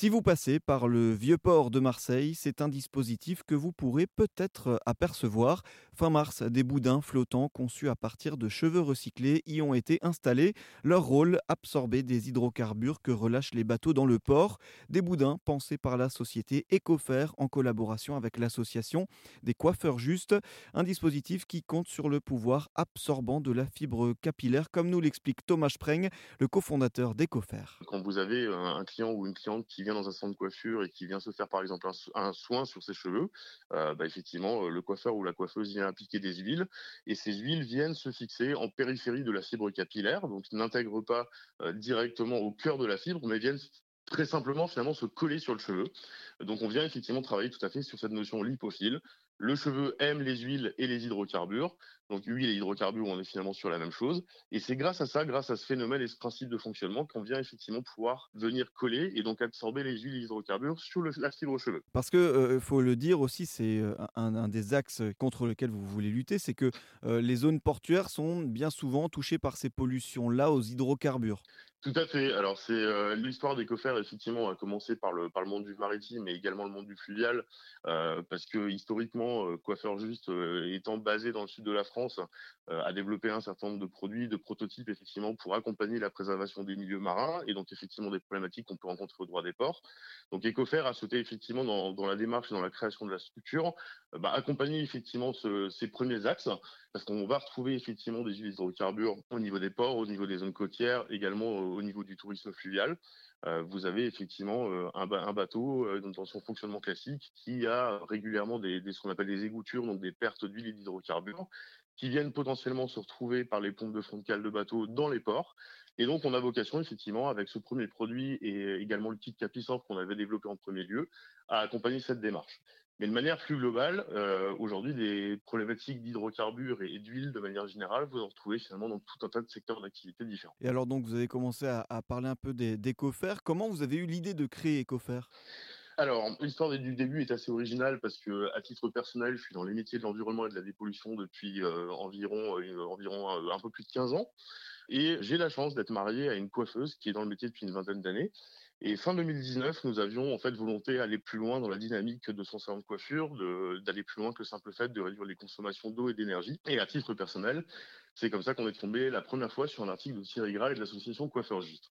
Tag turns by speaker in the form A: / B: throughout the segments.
A: Si vous passez par le vieux port de Marseille, c'est un dispositif que vous pourrez peut-être apercevoir. Fin mars, des boudins flottants conçus à partir de cheveux recyclés y ont été installés. Leur rôle, absorber des hydrocarbures que relâchent les bateaux dans le port. Des boudins pensés par la société Ecofer en collaboration avec l'association des coiffeurs justes. Un dispositif qui compte sur le pouvoir absorbant de la fibre capillaire, comme nous l'explique Thomas Spreng, le cofondateur d'Ecofer.
B: Quand vous avez un client ou une cliente qui dans un centre de coiffure et qui vient se faire par exemple un, soin sur ses cheveux, euh, bah, effectivement, euh, le coiffeur ou la coiffeuse vient appliquer des huiles et ces huiles viennent se fixer en périphérie de la fibre capillaire, donc n'intègrent pas euh, directement au cœur de la fibre, mais viennent très simplement finalement se coller sur le cheveu. Donc on vient effectivement travailler tout à fait sur cette notion lipophile. Le cheveu aime les huiles et les hydrocarbures. Donc huile et hydrocarbures, on est finalement sur la même chose. Et c'est grâce à ça, grâce à ce phénomène et ce principe de fonctionnement qu'on vient effectivement pouvoir venir coller et donc absorber les huiles et hydrocarbures sur le, la fibre cheveux.
A: Parce que euh, faut le dire aussi, c'est euh, un, des axes contre lequel vous voulez lutter, c'est que euh, les zones portuaires sont bien souvent touchées par ces pollutions-là aux hydrocarbures.
B: Tout à fait. Alors c'est euh, l'histoire des coffers effectivement a commencé par le par le monde du maritime mais également le monde du fluvial parce que historiquement euh, Coiffeur Juste étant basé dans le sud de la France a développé un certain nombre de produits de prototypes effectivement pour accompagner la préservation des milieux marins et donc effectivement des problématiques qu'on peut rencontrer au droit des ports. Donc Ecofer a sauté effectivement dans, la démarche et dans la création de la structure bah, accompagner effectivement ce, ces premiers axes parce qu'on va retrouver effectivement des hydrocarbures au niveau des ports, au niveau des zones côtières, également au niveau du tourisme fluvial. Euh, vous avez effectivement euh, un, bateau euh, dans son fonctionnement classique qui a régulièrement des, appelle des égoutures, donc des pertes d'huile et d'hydrocarbures, qui viennent potentiellement se retrouver par les pompes de fond de cale de bateau dans les ports. Et donc, on a vocation, effectivement, avec ce premier produit et également le kit Capisor qu'on avait développé en premier lieu, à accompagner cette démarche. Mais de manière plus globale, euh, aujourd'hui, des problématiques d'hydrocarbures et, d'huile de manière générale, vous en retrouvez finalement dans tout un tas de secteurs d'activité différents.
A: Et alors, donc, vous avez commencé à, parler un peu d'Ecofer. Comment vous avez eu l'idée de créer Ecofer
B: alors, l'histoire du début est assez originale parce que, à titre personnel, je suis dans les métiers de l'environnement et de la dépollution depuis euh, environ, euh, euh, un peu plus de 15 ans. Et j'ai la chance d'être marié à une coiffeuse qui est dans le métier depuis une vingtaine d'années. Et fin 2019, nous avions en fait volonté d'aller plus loin dans la dynamique de son salon de coiffure, d'aller plus loin que le simple fait de réduire les consommations d'eau et d'énergie. Et à titre personnel, c'est comme ça qu'on est tombé la première fois sur un article de Thierry Gras et de l'association Coiffeur Juste.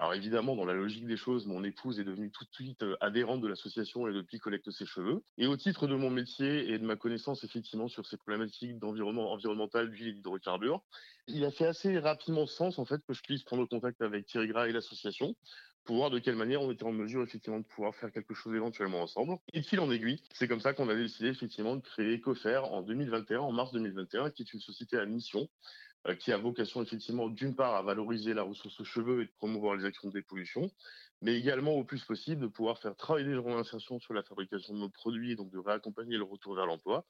B: Alors évidemment, dans la logique des choses, mon épouse est devenue tout de suite euh, adhérente de l'association et depuis collecte ses cheveux. Et au titre de mon métier et de ma connaissance effectivement sur ces problématiques d'environnement environnemental, d'huile et d'hydrocarbures, il a fait assez rapidement sens en fait que je puisse prendre contact avec Thierry Gras et l'association pour voir de quelle manière on était en mesure effectivement de pouvoir faire quelque chose éventuellement ensemble. Et fil en aiguille, c'est comme ça qu'on a décidé effectivement de créer Ecofer en 2021, en mars 2021, qui est une société à mission euh, qui a vocation effectivement d'une part à valoriser la ressource cheveux et de promouvoir les actions de dépollution, mais également au plus possible de pouvoir faire travailler les gens d'insertion sur la fabrication de nos produits et donc de réaccompagner le retour vers l'emploi.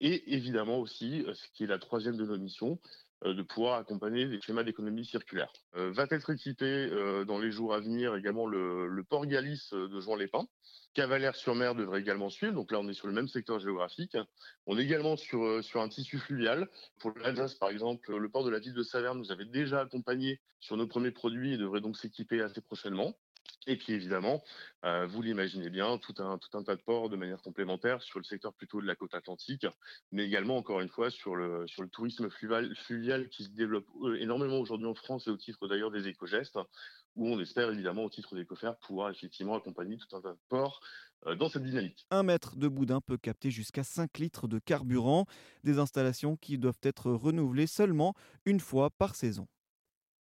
B: Et évidemment aussi, euh, ce qui est la troisième de nos missions, de pouvoir accompagner les schémas d'économie circulaire. va être équipé dans les jours à venir également le, port Galice de Jean-Lépin, Cavalère-sur-Mer devrait également suivre. Donc là, on est sur le même secteur géographique. On est également sur, euh, sur un tissu fluvial. Pour l'Alsace, par exemple, le port de la ville de Saverne nous avait déjà accompagné sur nos premiers produits et devrait donc s'équiper assez prochainement. Et puis évidemment, euh, vous l'imaginez bien, tout un, tout un tas de ports de manière complémentaire sur le secteur plutôt de la côte atlantique, mais également, encore une fois, sur le, sur le tourisme fluvial, qui se développe euh, énormément aujourd'hui en France et au titre d'ailleurs des éco-gestes où on espère évidemment au titre des coffers pouvoir effectivement accompagner tout un tas de ports euh, dans cette dynamique.
A: Un mètre de boudin peut capter jusqu'à 5 litres de carburant, des installations qui doivent être renouvelées seulement une fois par saison.